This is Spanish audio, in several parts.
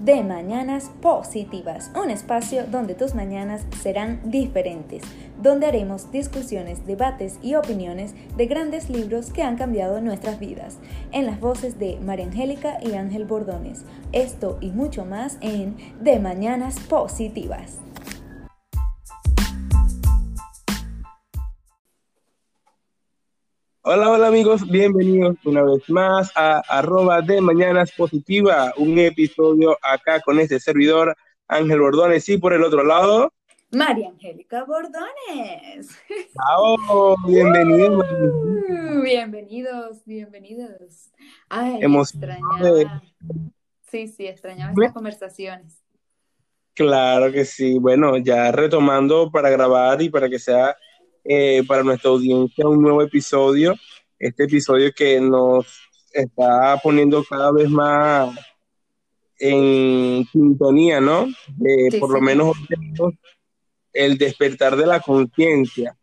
de Mañanas Positivas, un espacio donde tus mañanas serán diferentes, donde haremos discusiones, debates y opiniones de grandes libros que han cambiado nuestras vidas, en las voces de María Angélica y Ángel Bordones. Esto y mucho más en De Mañanas Positivas. Hola, hola amigos, bienvenidos una vez más a arroba de Mañanas Positiva, un episodio acá con este servidor Ángel Bordones y por el otro lado... María Angélica Bordones. ¡Chao! Bienvenidos. Uh, bienvenidos, bienvenidos. Ay, extrañaba. Sí, sí, extrañaba estas conversaciones. Claro que sí. Bueno, ya retomando para grabar y para que sea eh, para nuestra audiencia un nuevo episodio, este episodio que nos está poniendo cada vez más en sintonía, ¿no? Sí, por lo menos el despertar de la conciencia.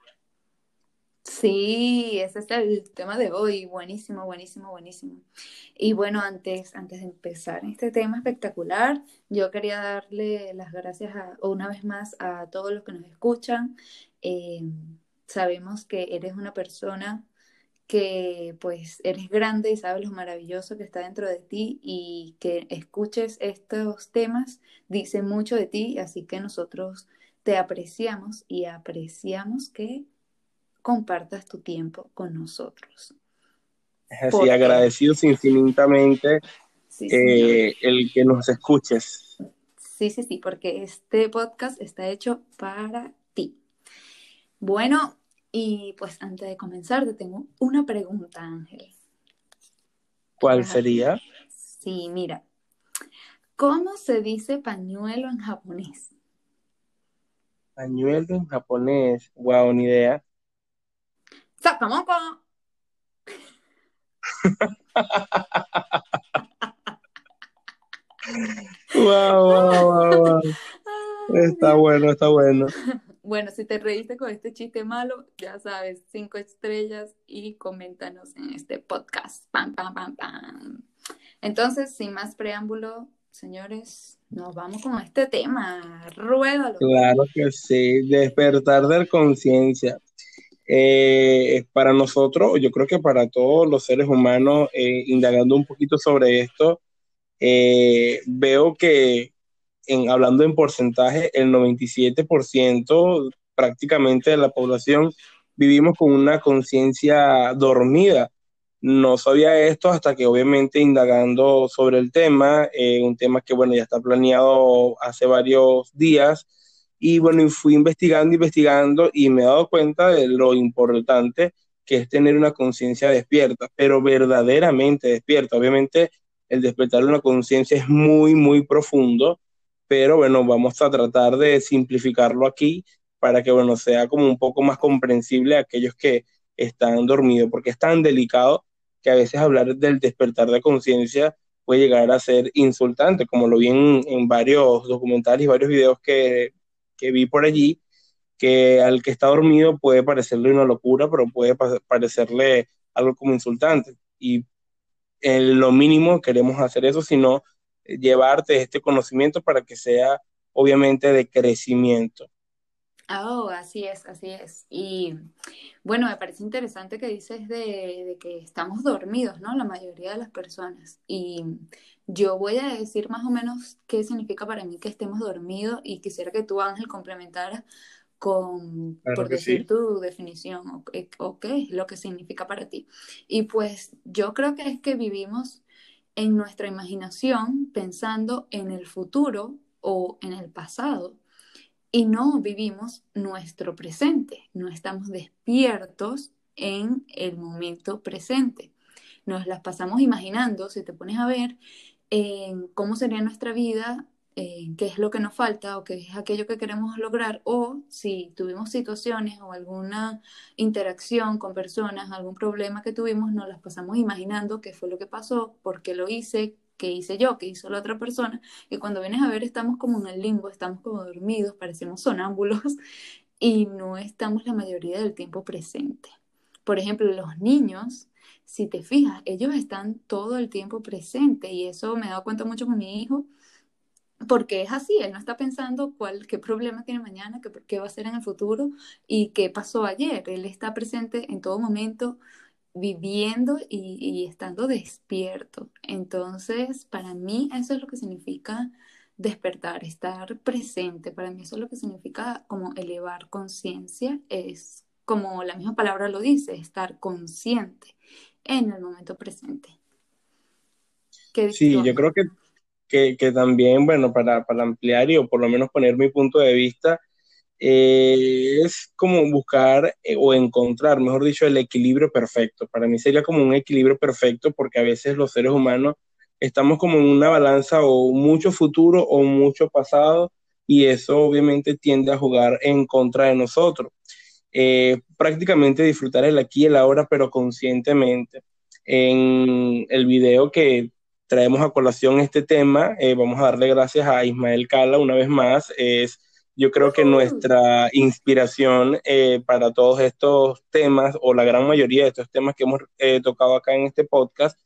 Sí, ese es el tema de hoy. Buenísimo, buenísimo, buenísimo. Y bueno, antes, antes de empezar este tema espectacular, yo quería darle las gracias a- una vez más a todos los que nos escuchan. Eh, sabemos que eres una persona que pues eres grande y sabes lo maravilloso que está dentro de ti y que escuches estos temas dice mucho de ti, así que nosotros te apreciamos y apreciamos que compartas tu tiempo con nosotros. Es así, agradecidos infinitamente Sí, eh, el que nos escuches. Sí, sí, sí, porque este podcast está hecho para ti. Bueno, y pues antes de comenzar, te tengo una pregunta, Ángel. ¿Cuál sería? Sí, mira, ¿cómo se dice pañuelo en japonés? Pañuelo en japonés. Wow, ni idea. ¡Sakamoko! Wow, wow, wow, Está bueno, está bueno. Bueno, si te reíste con este chiste malo, ya sabes, cinco estrellas y coméntanos en este podcast. Pam, pam, pam, pam. Entonces, sin más preámbulo, señores, nos vamos con este tema. Ruédalo. Claro que sí. Despertar de conciencia. Eh, para nosotros, yo creo que para todos los seres humanos, eh, indagando un poquito sobre esto, eh, veo que en, hablando en porcentaje, el 97% prácticamente de la población vivimos con una conciencia dormida. No sabía esto hasta que obviamente indagando sobre el tema, eh, un tema que bueno, ya está planeado hace varios días, y bueno, fui investigando, investigando y me he dado cuenta de lo importante que es tener una conciencia despierta, pero verdaderamente despierta. Obviamente el despertar de una conciencia es muy, muy profundo, pero bueno, vamos a tratar de simplificarlo aquí para que bueno, sea como un poco más comprensible a aquellos que están dormidos, porque es tan delicado que a veces hablar del despertar de conciencia puede llegar a ser insultante, como lo vi en, en varios documentales y varios videos que, que vi por allí, que al que está dormido puede parecerle una locura, pero puede pa- parecerle algo como insultante. Y en lo mínimo queremos hacer eso, sino llevarte este conocimiento para que sea obviamente de crecimiento. Oh, así es, así es. Y bueno, me parece interesante que dices de, de que estamos dormidos, ¿no? La mayoría de las personas. Y yo voy a decir más o menos qué significa para mí que estemos dormidos y quisiera que tú, Ángel, complementaras con, Claro por decir sí. tu definición o, qué- o qué es lo que significa para ti. Y pues yo creo que es que vivimos en nuestra imaginación pensando en el futuro o en el pasado y no vivimos nuestro presente, no estamos despiertos en el momento presente. Nos las pasamos imaginando, si te pones a ver, en cómo sería nuestra vida, en qué es lo que nos falta o qué es aquello que queremos lograr, o si tuvimos situaciones o alguna interacción con personas, algún problema que tuvimos, nos las pasamos imaginando qué fue lo que pasó, por qué lo hice, qué hice yo, qué hizo la otra persona, y cuando vienes a ver estamos como en el limbo, estamos como dormidos, parecemos sonámbulos y no estamos la mayoría del tiempo presente. Por ejemplo, los niños, si te fijas, ellos están todo el tiempo presentes y eso me he dado cuenta mucho con mi hijo porque es así, él no está pensando cuál, qué problema tiene mañana, qué, qué va a hacer en el futuro y qué pasó ayer. Él está presente en todo momento, viviendo y, y, estando despierto. Entonces, para mí eso es lo que significa despertar, estar presente. Para mí eso es lo que significa como elevar conciencia, es como la misma palabra lo dice, estar consciente en el momento presente. Sí, yo creo que que, también, bueno, para, ampliar y o por lo menos poner mi punto de vista, eh, es como buscar eh, o encontrar, mejor dicho, el equilibrio perfecto. Para mí sería como un equilibrio perfecto porque a veces los seres humanos estamos como en una balanza o mucho futuro o mucho pasado y eso obviamente tiende a jugar en contra de nosotros. Eh, prácticamente disfrutar el aquí y el ahora, pero conscientemente. En el video que traemos a colación este tema. Eh, vamos a darle gracias a Ismael Cala una vez más. Es, yo creo que nuestra inspiración eh, para todos estos temas, o la gran mayoría de estos temas que hemos eh, tocado acá en este podcast,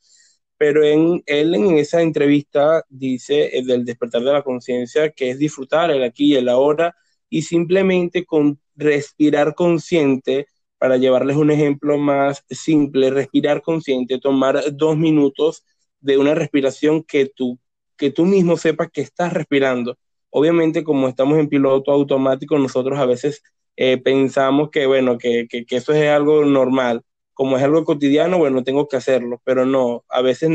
pero en, él en esa entrevista dice del despertar de la conciencia que es disfrutar el aquí y el ahora y simplemente con respirar consciente, para llevarles un ejemplo más simple, respirar consciente, tomar dos minutos de una respiración que tú, que tú mismo sepas que estás respirando. Obviamente, como estamos en piloto automático, nosotros a veces eh, pensamos que, bueno, que, que, eso es algo normal. Como es algo cotidiano, bueno, tengo que hacerlo, pero no, a veces,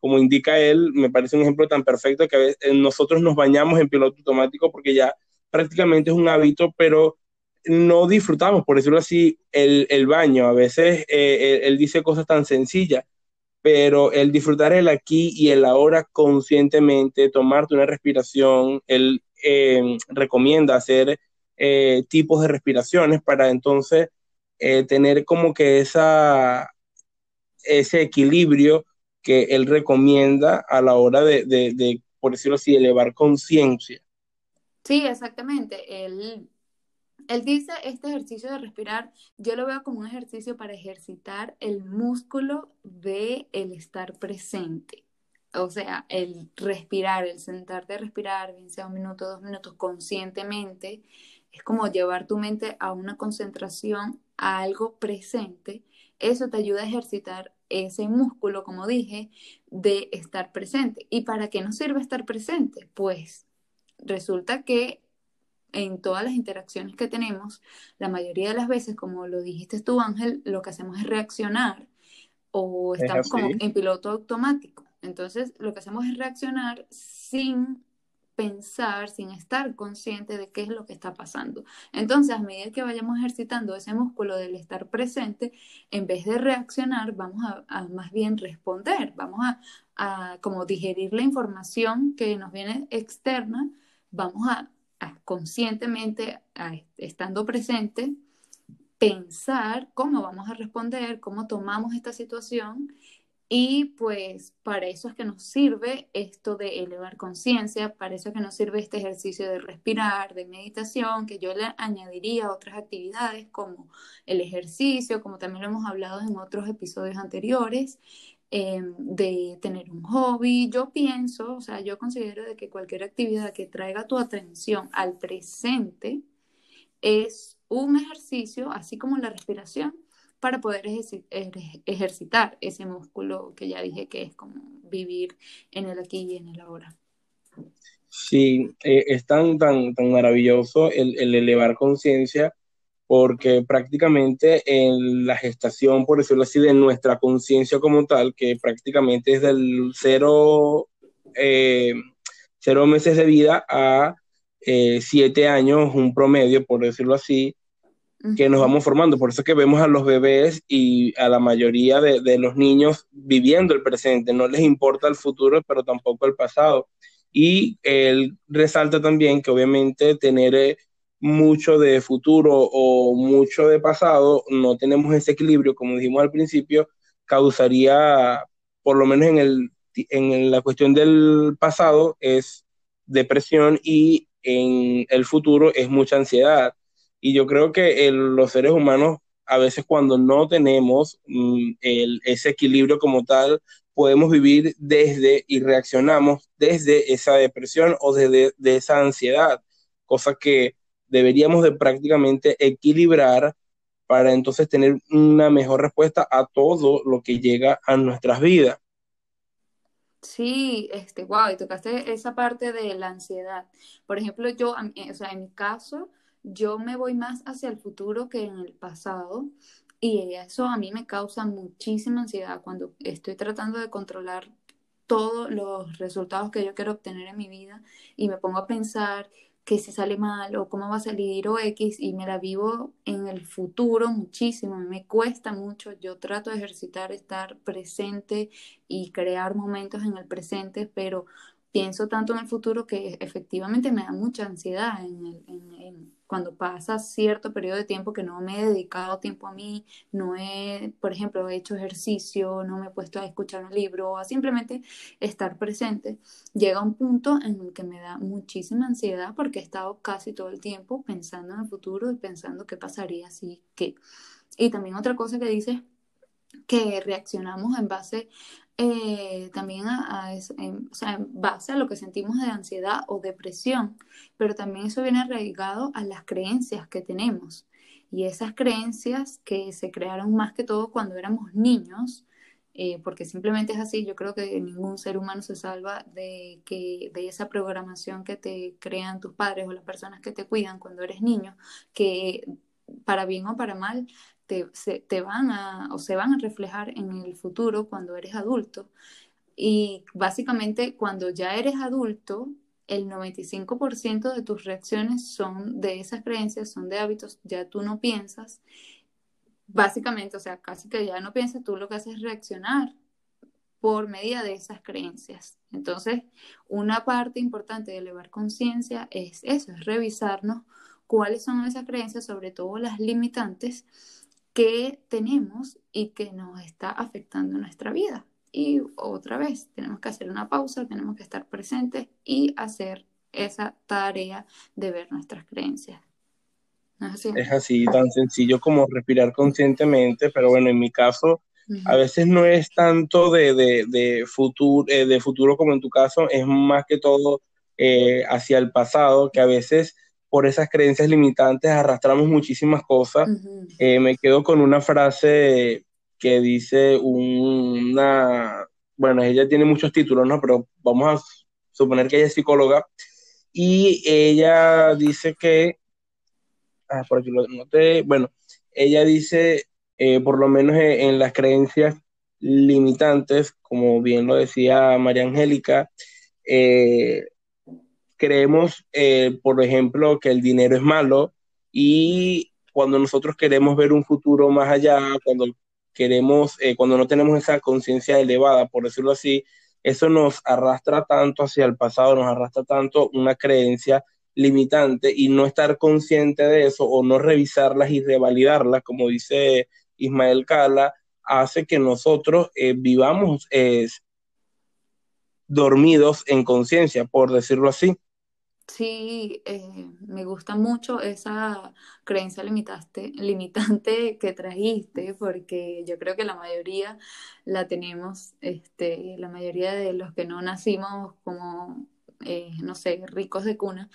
como indica él, me parece un ejemplo tan perfecto que a veces eh, nosotros nos bañamos en piloto automático porque ya prácticamente es un hábito, pero no disfrutamos, por decirlo así, el, el baño. A veces eh, él, dice cosas tan sencillas pero el disfrutar el aquí y el ahora conscientemente, tomarte una respiración, él eh, recomienda hacer eh, tipos de respiraciones para entonces eh, tener como que esa, ese equilibrio que él recomienda a la hora de, de por decirlo así, elevar conciencia. Sí, exactamente. Él él dice, este ejercicio de respirar, yo lo veo como un ejercicio para ejercitar el músculo de el estar presente. O sea, el respirar, el sentarte a respirar, bien sea un minuto, dos minutos, conscientemente, es como llevar tu mente a una concentración, a algo presente. Eso te ayuda a ejercitar ese músculo, como dije, de estar presente. ¿Y para qué nos sirve estar presente? Pues resulta que en todas las interacciones que tenemos, la mayoría de las veces, como lo dijiste tú, Ángel, lo que hacemos es reaccionar o estamos como en piloto automático. Entonces, lo que hacemos es reaccionar sin pensar, sin estar consciente de qué es lo que está pasando. Entonces, a medida que vayamos ejercitando ese músculo del estar presente, en vez de reaccionar, vamos a, más bien responder, vamos a, a como digerir la información que nos viene externa, vamos a conscientemente, estando presente, pensar cómo vamos a responder, cómo tomamos esta situación y pues para eso es que nos sirve esto de elevar conciencia, para eso es que nos sirve este ejercicio de respirar, de meditación, que yo le añadiría otras actividades como el ejercicio, como también lo hemos hablado en otros episodios anteriores, Em, de tener un hobby. Yo pienso, o sea, yo considero de que cualquier actividad que traiga tu atención al presente es un ejercicio, así como la respiración, para poder ejercitar ese músculo que ya dije que es como vivir en el aquí y en el ahora. Sí, eh, es tan, tan, tan maravilloso el, el elevar conciencia porque prácticamente en la gestación, por decirlo así, de nuestra conciencia como tal, que prácticamente es del cero, eh, cero meses de vida a eh, siete años, un promedio, por decirlo así, que nos vamos formando. Por eso que vemos a los bebés y a la mayoría de, de, los niños viviendo el presente. No les importa el futuro, pero tampoco el pasado. Y él resalta también que obviamente tener eh, mucho de futuro o mucho de pasado, no tenemos ese equilibrio, como dijimos al principio, causaría, por lo menos en, el, en la cuestión del pasado, es depresión y en el futuro es mucha ansiedad. Y yo creo que los seres humanos, a veces cuando no tenemos mm, ese equilibrio como tal, podemos vivir desde y reaccionamos desde esa depresión o desde de esa ansiedad, cosa que deberíamos de prácticamente equilibrar para entonces tener una mejor respuesta a todo lo que llega a nuestras vidas. Sí, este, wow, y tocaste esa parte de la ansiedad. Por ejemplo, yo, o sea, en mi caso, yo me voy más hacia el futuro que en el pasado y eso a mí me causa muchísima ansiedad cuando estoy tratando de controlar todos los resultados que yo quiero obtener en mi vida y me pongo a pensar que si sale mal o cómo va a salir o X y me la vivo en el futuro muchísimo, me cuesta mucho, yo trato de ejercitar, estar presente y crear momentos en el presente, pero pienso tanto en el futuro que efectivamente me da mucha ansiedad en, el, en, cuando pasa cierto periodo de tiempo que no me he dedicado tiempo a mí, no he, por ejemplo, hecho ejercicio, no me he puesto a escuchar un libro a simplemente estar presente, llega un punto en el que me da muchísima ansiedad porque he estado casi todo el tiempo pensando en el futuro y pensando qué pasaría si, qué. Y también otra cosa que dice que reaccionamos en base eh, también a, en, o sea, en base a lo que sentimos de ansiedad o depresión, pero también eso viene arraigado a las creencias que tenemos. Y esas creencias que se crearon más que todo cuando éramos niños, eh, porque simplemente es así, yo creo que ningún ser humano se salva de, que, de esa programación que te crean tus padres o las personas que te cuidan cuando eres niño, que para bien o para mal te, van a o se van a reflejar en el futuro cuando eres adulto. Y básicamente cuando ya eres adulto, el 95% de tus reacciones son de esas creencias, son de hábitos, ya tú no piensas. Básicamente, o sea, casi que ya no piensas, tú lo que haces es reaccionar por medida de esas creencias. Entonces, una parte importante de elevar conciencia es eso, es revisarnos cuáles son esas creencias, sobre todo las limitantes, que tenemos y que nos está afectando nuestra vida. Y otra vez, tenemos que hacer una pausa, tenemos que estar presentes y hacer esa tarea de ver nuestras creencias. es, así? tan sencillo como respirar conscientemente, pero bueno, en mi caso, a veces no es tanto de, de, futuro, eh, de futuro como en tu caso, es más que todo eh, hacia el pasado, que a veces por esas creencias limitantes arrastramos muchísimas cosas. Eh, me quedo con una frase que dice una, bueno, ella tiene muchos títulos, ¿no? Pero vamos a suponer que ella es psicóloga y ella dice que, ah, por aquí lo noté, bueno, ella dice, eh, por lo menos en, las creencias limitantes, como bien lo decía María Angélica, eh, creemos, eh, por ejemplo, que el dinero es malo y cuando nosotros queremos ver un futuro más allá, cuando queremos, eh, cuando no tenemos esa conciencia elevada, por decirlo así, eso nos arrastra tanto hacia el pasado, nos arrastra tanto una creencia limitante y no estar consciente de eso o no revisarlas y revalidarlas, como dice Ismael Cala, hace que nosotros eh, vivamos dormidos en conciencia, por decirlo así. Sí, eh, me gusta mucho esa creencia limitaste, limitante que trajiste, porque yo creo que la mayoría la tenemos, este, la mayoría de los que no nacimos como, eh, no sé, ricos de cuna,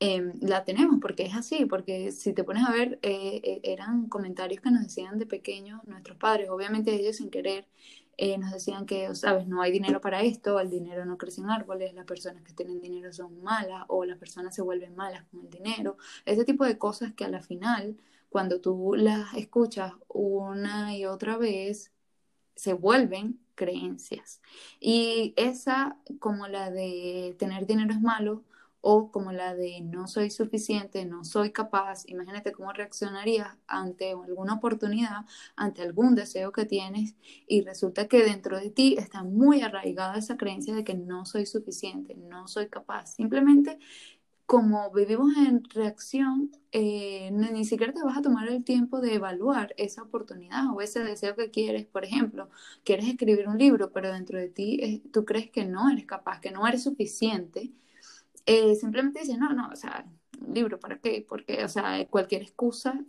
em, la tenemos, porque es así, porque si te pones a ver, eh, eran comentarios que nos decían de pequeños nuestros padres, obviamente ellos sin querer, eh, nos decían que, sabes, no hay dinero para esto, el dinero no crece en árboles, las personas que tienen dinero son malas o las personas se vuelven malas con el dinero, ese tipo de cosas que a la final, cuando tú las escuchas una y otra vez, se vuelven creencias. Y esa, como la de tener dinero es malo, o como la de no soy suficiente, no soy capaz, imagínate cómo reaccionarías ante alguna oportunidad, ante algún deseo que tienes y resulta que dentro de ti está muy arraigada esa creencia de que no soy suficiente, no soy capaz. Simplemente como vivimos en reacción, eh, ni siquiera te vas a tomar el tiempo de evaluar esa oportunidad o ese deseo que quieres. Por ejemplo, quieres escribir un libro, pero dentro de ti eh, tú crees que no eres capaz, que no eres suficiente eh, simplemente dice, no, no, o sea, libro, ¿para qué? Porque, o sea, cualquier excusa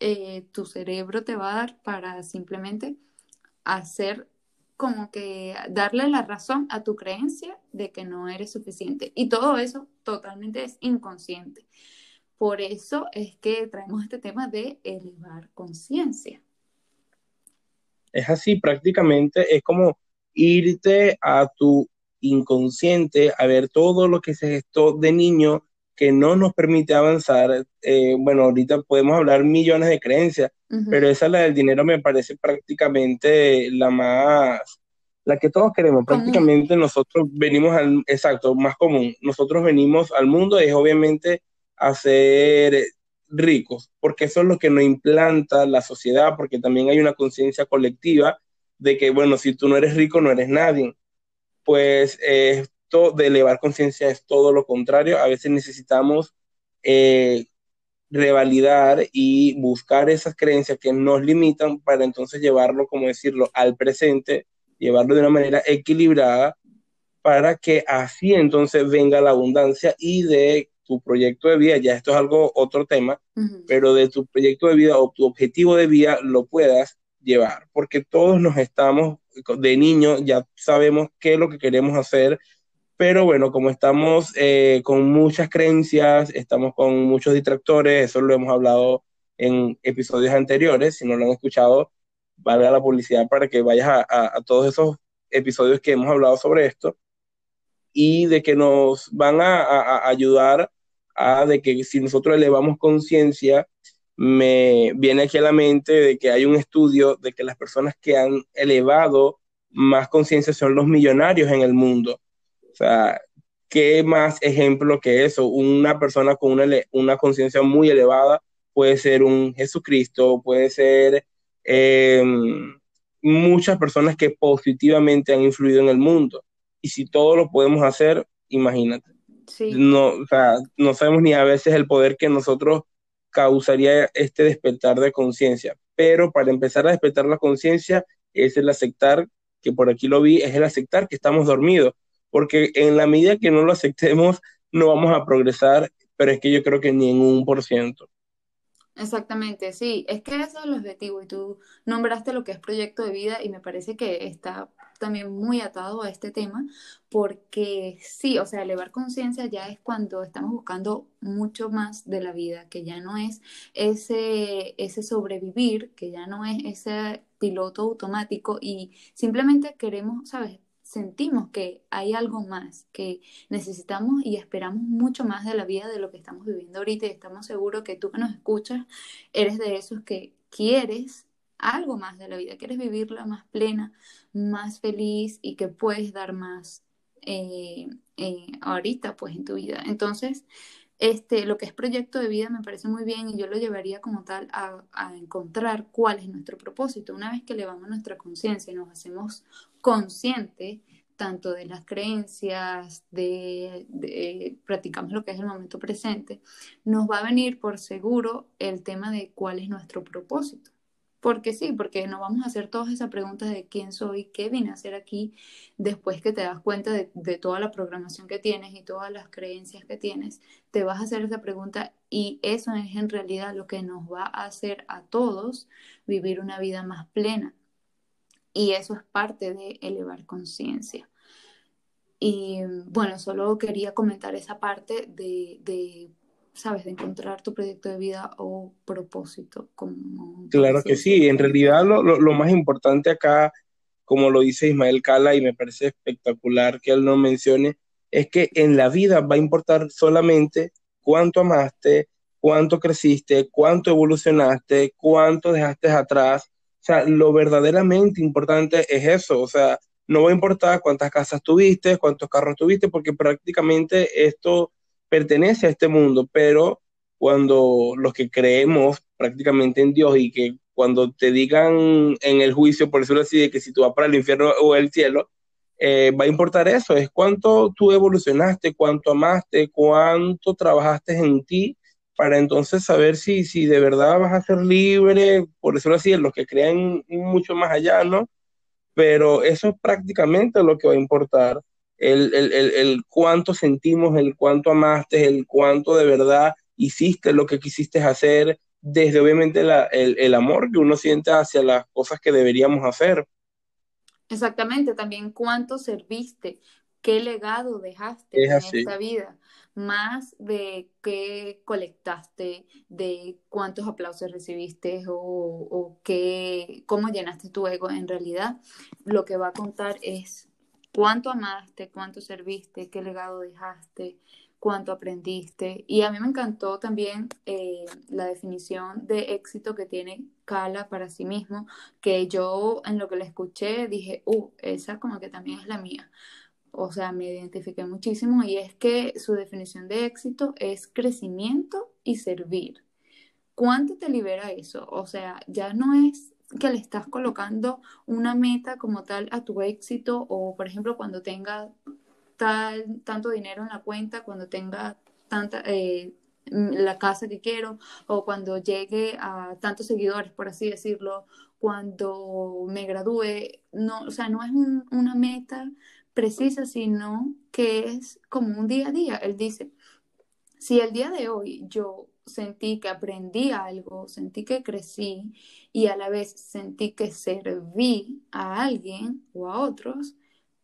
eh, tu cerebro te va a dar para simplemente hacer como que darle la razón a tu creencia de que no eres suficiente. Y todo eso totalmente es inconsciente. Por eso es que traemos este tema de elevar conciencia. Es así, prácticamente es como irte a tu inconsciente a ver todo lo que se gestó de niño que no nos permite avanzar. Eh, bueno, ahorita podemos hablar millones de creencias, pero esa, la del dinero, me parece prácticamente la más, la que todos queremos. Prácticamente nosotros venimos al, exacto, más común. Nosotros venimos al mundo es obviamente a ser ricos, porque eso es lo que nos implanta la sociedad, porque también hay una conciencia colectiva de que, bueno, si tú no eres rico, no eres nadie. Pues esto de elevar conciencia es todo lo contrario. A veces necesitamos eh, revalidar y buscar esas creencias que nos limitan para entonces llevarlo, como decirlo, al presente, llevarlo de una manera equilibrada para que así entonces venga la abundancia y de tu proyecto de vida, ya esto es algo otro tema, pero de tu proyecto de vida o tu objetivo de vida lo puedas llevar, porque todos nos estamos, de niño ya sabemos qué es lo que queremos hacer, pero bueno, como estamos eh, con muchas creencias, estamos con muchos distractores, eso lo hemos hablado en episodios anteriores, si no lo han escuchado, valga la publicidad para que vayas a, todos esos episodios que hemos hablado sobre esto y de que nos van a, a ayudar a de que si nosotros elevamos conciencia, me viene aquí a la mente de que hay un estudio de que las personas que han elevado más conciencia son los millonarios en el mundo. O sea, ¿qué más ejemplo que eso? Una persona con una, una conciencia muy elevada puede ser un Jesucristo, puede ser em, muchas personas que positivamente han influido en el mundo. Y si todos lo podemos hacer, imagínate. No, o sea, no sabemos ni a veces el poder que nosotros causaría este despertar de conciencia. Pero para empezar a despertar la conciencia es el aceptar, que por aquí lo vi, es el aceptar que estamos dormidos. Porque en la medida que no lo aceptemos, no vamos a progresar, pero es que yo creo que ni en un por ciento. Exactamente, sí, es que eso es el objetivo y tú nombraste lo que es proyecto de vida y me parece que está también muy atado a este tema porque sí, o sea, elevar conciencia ya es cuando estamos buscando mucho más de la vida, que ya no es ese, ese sobrevivir, que ya no es ese piloto automático y simplemente queremos, ¿sabes? Sentimos que hay algo más, que necesitamos y esperamos mucho más de la vida de lo que estamos viviendo ahorita y estamos seguros que tú que nos escuchas eres de esos que quieres algo más de la vida, quieres vivirla más plena, más feliz y que puedes dar más eh, eh, ahorita pues en tu vida. Entonces, este, lo que es proyecto de vida me parece muy bien y yo lo llevaría como tal a, a encontrar cuál es nuestro propósito. Una vez que elevamos nuestra conciencia y nos hacemos conscientes tanto de las creencias, de, de, practicamos lo que es el momento presente, nos va a venir por seguro el tema de cuál es nuestro propósito. Porque sí, porque no vamos a hacer todas esas preguntas de quién soy, qué vine a hacer aquí, después que te das cuenta de, toda la programación que tienes y todas las creencias que tienes, te vas a hacer esa pregunta y eso es en realidad lo que nos va a hacer a todos vivir una vida más plena. Y eso es parte de elevar conciencia. Y bueno, solo quería comentar esa parte de, de sabes, de encontrar tu proyecto de vida o propósito. Como, claro que sí, en realidad lo, lo, más importante acá, como lo dice Ismael Cala, y me parece espectacular que él no mencione, es que en la vida va a importar solamente cuánto amaste, cuánto creciste, cuánto evolucionaste, cuánto dejaste atrás. O sea, lo verdaderamente importante es eso. O sea, no va a importar cuántas casas tuviste, cuántos carros tuviste, porque prácticamente esto pertenece a este mundo, pero cuando los que creemos prácticamente en Dios y que cuando te digan en el juicio, por decirlo así, de que si tú vas para el infierno o el cielo, eh, va a importar eso, es cuánto tú evolucionaste, cuánto amaste, cuánto trabajaste en ti, para entonces saber si, si de verdad vas a ser libre, por decirlo así, los que creen mucho más allá, ¿no? Pero eso es prácticamente lo que va a importar el, el, el, cuánto sentimos, el cuánto amaste, el cuánto de verdad hiciste lo que quisiste hacer, desde obviamente el, amor que uno siente hacia las cosas que deberíamos hacer. Exactamente, también cuánto serviste, qué legado dejaste en esta vida, más de qué colectaste, de cuántos aplausos recibiste o, qué, cómo llenaste tu ego. En realidad, lo que va a contar es cuánto amaste, cuánto serviste, qué legado dejaste, cuánto aprendiste. Y a mí me encantó también eh, la definición de éxito que tiene Cala para sí mismo, que yo en lo que le escuché dije, uh, esa como que también es la mía. O sea, me identifiqué muchísimo y es que su definición de éxito es crecimiento y servir. ¿Cuánto te libera eso? O sea, ya no es que le estás colocando una meta como tal a tu éxito o, por ejemplo, cuando tenga tanto dinero en la cuenta, cuando tenga tanta, eh, la casa que quiero o cuando llegue a tantos seguidores, por así decirlo, cuando me gradúe, no, o sea, no es una meta precisa, sino que es como un día a día. Él dice, si el día de hoy yo sentí que aprendí algo, sentí que crecí y a la vez sentí que serví a alguien o a otros,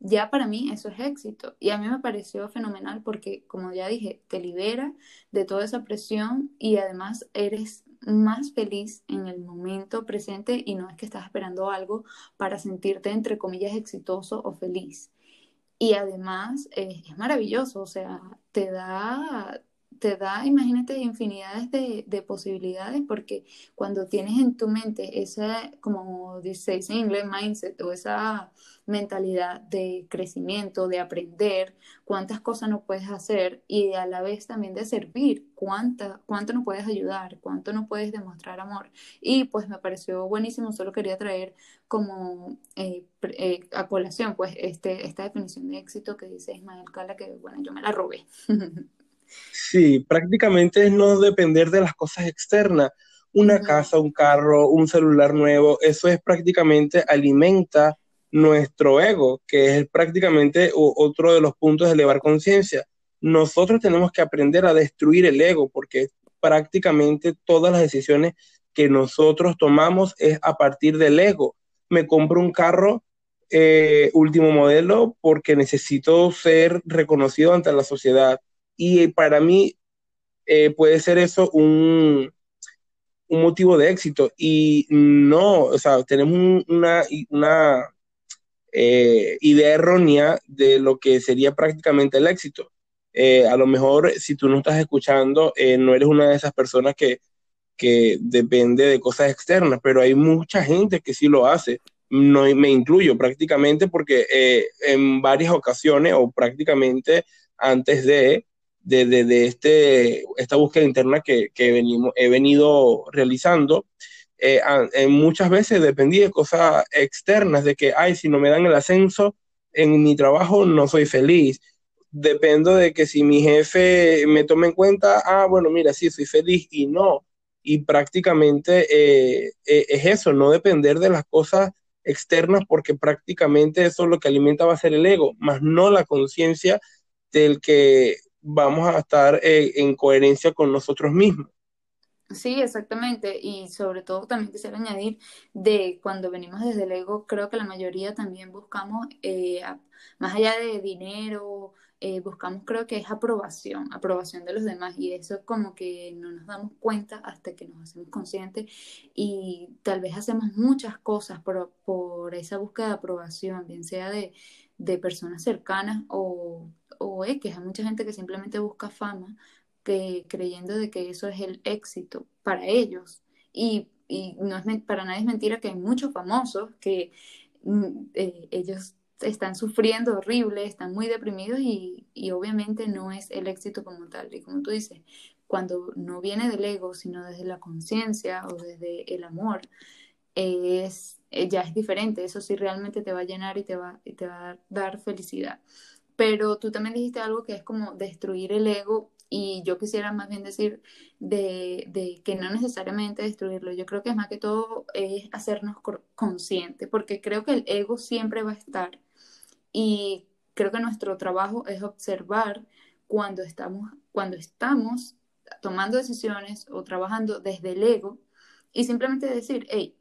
ya para mí eso es éxito. Y a mí me pareció fenomenal porque, como ya dije, te libera de toda esa presión y además eres más feliz en el momento presente y no es que estás esperando algo para sentirte, entre comillas, exitoso o feliz. Y además eh, es maravilloso, o sea, te da, te da, imagínate, infinidades de, de, posibilidades, porque cuando tienes en tu mente esa, como dice en inglés, mindset o esa mentalidad de crecimiento, de aprender, cuántas cosas no puedes hacer y a la vez también de servir, cuánta, cuánto no puedes ayudar, cuánto no puedes demostrar amor. Y pues me pareció buenísimo, solo quería traer como eh, eh, a colación pues este, esta definición de éxito que dice Ismael Cala, que bueno, yo me la robé. Sí, prácticamente es no depender de las cosas externas. Una casa, un carro, un celular nuevo, eso es prácticamente alimenta nuestro ego, que es prácticamente otro de los puntos de elevar conciencia. Nosotros tenemos que aprender a destruir el ego, porque prácticamente todas las decisiones que nosotros tomamos es a partir del ego. Me compro un carro eh, último modelo porque necesito ser reconocido ante la sociedad y para mí eh, puede ser eso un, un, motivo de éxito. Y no, o sea, tenemos una, una eh, idea errónea de lo que sería prácticamente el éxito. Eh, a lo mejor si tú no estás escuchando, no eres una de esas personas que, que depende de cosas externas, pero hay mucha gente que sí lo hace. No, me incluyo prácticamente porque en varias ocasiones o prácticamente antes de de, este, esta búsqueda interna que, venimos, he venido realizando, eh, muchas veces dependí de cosas externas, de que, ay, si no me dan el ascenso en mi trabajo, no soy feliz. Dependo de que si mi jefe me toma en cuenta, ah, bueno, mira, sí, soy feliz y no. Y prácticamente eh, eh, es eso, no depender de las cosas externas, porque prácticamente eso es lo que alimenta va a ser el ego, más no la conciencia del que vamos a estar eh, en coherencia con nosotros mismos. Sí, exactamente. Y sobre todo también quisiera añadir de cuando venimos desde el ego, creo que la mayoría también buscamos, eh, más allá de dinero, eh, buscamos creo que es aprobación, aprobación de los demás. Y eso como que no nos damos cuenta hasta que nos hacemos conscientes y tal vez hacemos muchas cosas por, por esa búsqueda de aprobación, bien sea de, de personas cercanas o o X, hay mucha gente que simplemente busca fama que, creyendo de que eso es el éxito para ellos. Y, no es para nadie es mentira que hay muchos famosos que mm, eh, ellos están sufriendo horrible, están muy deprimidos y, obviamente no es el éxito como tal. Y como tú dices, cuando no viene del ego, sino desde la conciencia o desde el amor, es, eh, ya es diferente. Eso sí realmente te va a llenar y te va, te va a dar felicidad pero tú también dijiste algo que es como destruir el ego y yo quisiera más bien decir de, que no necesariamente destruirlo, yo creo que más que todo es hacernos conscientes, porque creo que el ego siempre va a estar y creo que nuestro trabajo es observar cuando estamos, cuando estamos tomando decisiones o trabajando desde el ego y simplemente decir, hey,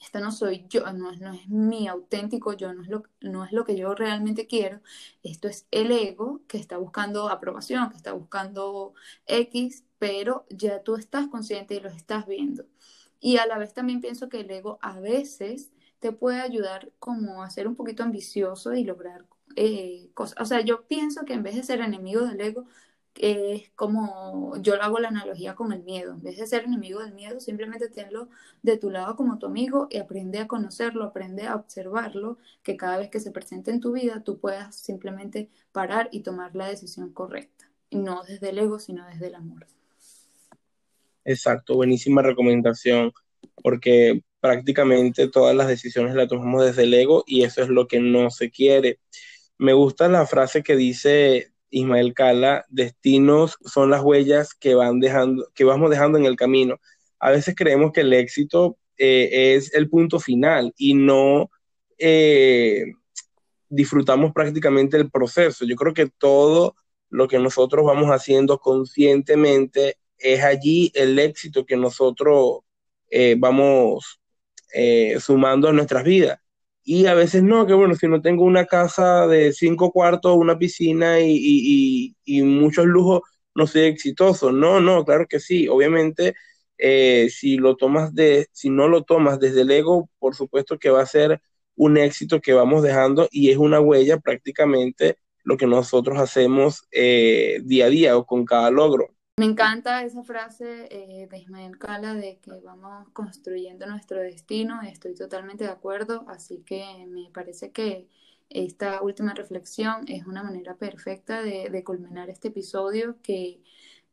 esto no soy yo, no, no es mi auténtico yo, no es, lo, no es lo que yo realmente quiero, esto es el ego que está buscando aprobación, que está buscando X, pero ya tú estás consciente y lo estás viendo. Y a la vez también pienso que el ego a veces te puede ayudar como a ser un poquito ambicioso y lograr eh, cosas. O sea, yo pienso que en vez de ser enemigo del ego, es como, yo lo hago la analogía con el miedo. En vez de ser enemigo del miedo, simplemente tenlo de tu lado como tu amigo y aprende a conocerlo, aprende a observarlo, que cada vez que se presente en tu vida tú puedas simplemente parar y tomar la decisión correcta. no desde el ego, sino desde el amor. Exacto, buenísima recomendación, porque prácticamente todas las decisiones las tomamos desde el ego y eso es lo que no se quiere. Me gusta la frase que dice Ismael Cala, destinos son las huellas que, van dejando, que vamos dejando en el camino. A veces creemos que el éxito eh, es el punto final y no eh, disfrutamos prácticamente el proceso. Yo creo que todo lo que nosotros vamos haciendo conscientemente es allí el éxito que nosotros eh, vamos sumando a nuestras vidas. Y a veces no, que bueno, si no tengo una casa de cinco cuartos, una piscina y, muchos lujos, no soy exitoso. No, no, claro que sí. Obviamente, eh, si lo tomas de, si no lo tomas desde el ego, por supuesto que va a ser un éxito que vamos dejando y es una huella prácticamente lo que nosotros hacemos eh, día a día o con cada logro. Me encanta esa frase eh, de Ismael Cala de que vamos construyendo nuestro destino, estoy totalmente de acuerdo, así que me parece que esta última reflexión es una manera perfecta de, culminar este episodio que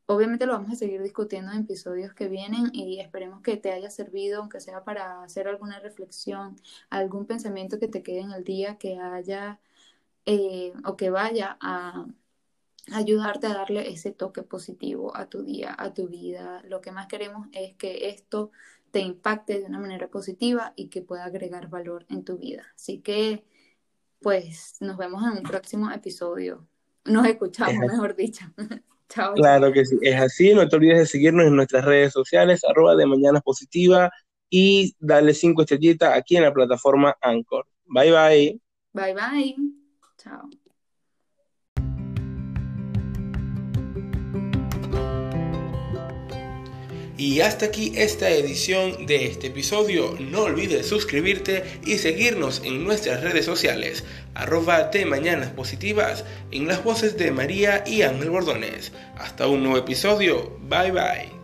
obviamente lo vamos a seguir discutiendo en episodios que vienen y esperemos que te haya servido, aunque sea para hacer alguna reflexión, algún pensamiento que te quede en el día, que haya eh, o que vaya a ayudarte a darle ese toque positivo a tu día, a tu vida. Lo que más queremos es que esto te impacte de una manera positiva y que pueda agregar valor en tu vida. Así que, pues, nos vemos en un próximo episodio. Nos escuchamos, mejor dicho. Chao. Claro que sí, es así. No te olvides de seguirnos en nuestras redes sociales, arroba de Mañana Positiva y darle cinco estrellitas aquí en la plataforma Anchor. Bye bye. Bye bye. Chao. Y hasta aquí esta edición de este episodio. No olvides suscribirte y seguirnos en nuestras redes sociales, arroba de Mañanas Positivas, en las voces de María y Ángel Bordones. Hasta un nuevo episodio. Bye bye.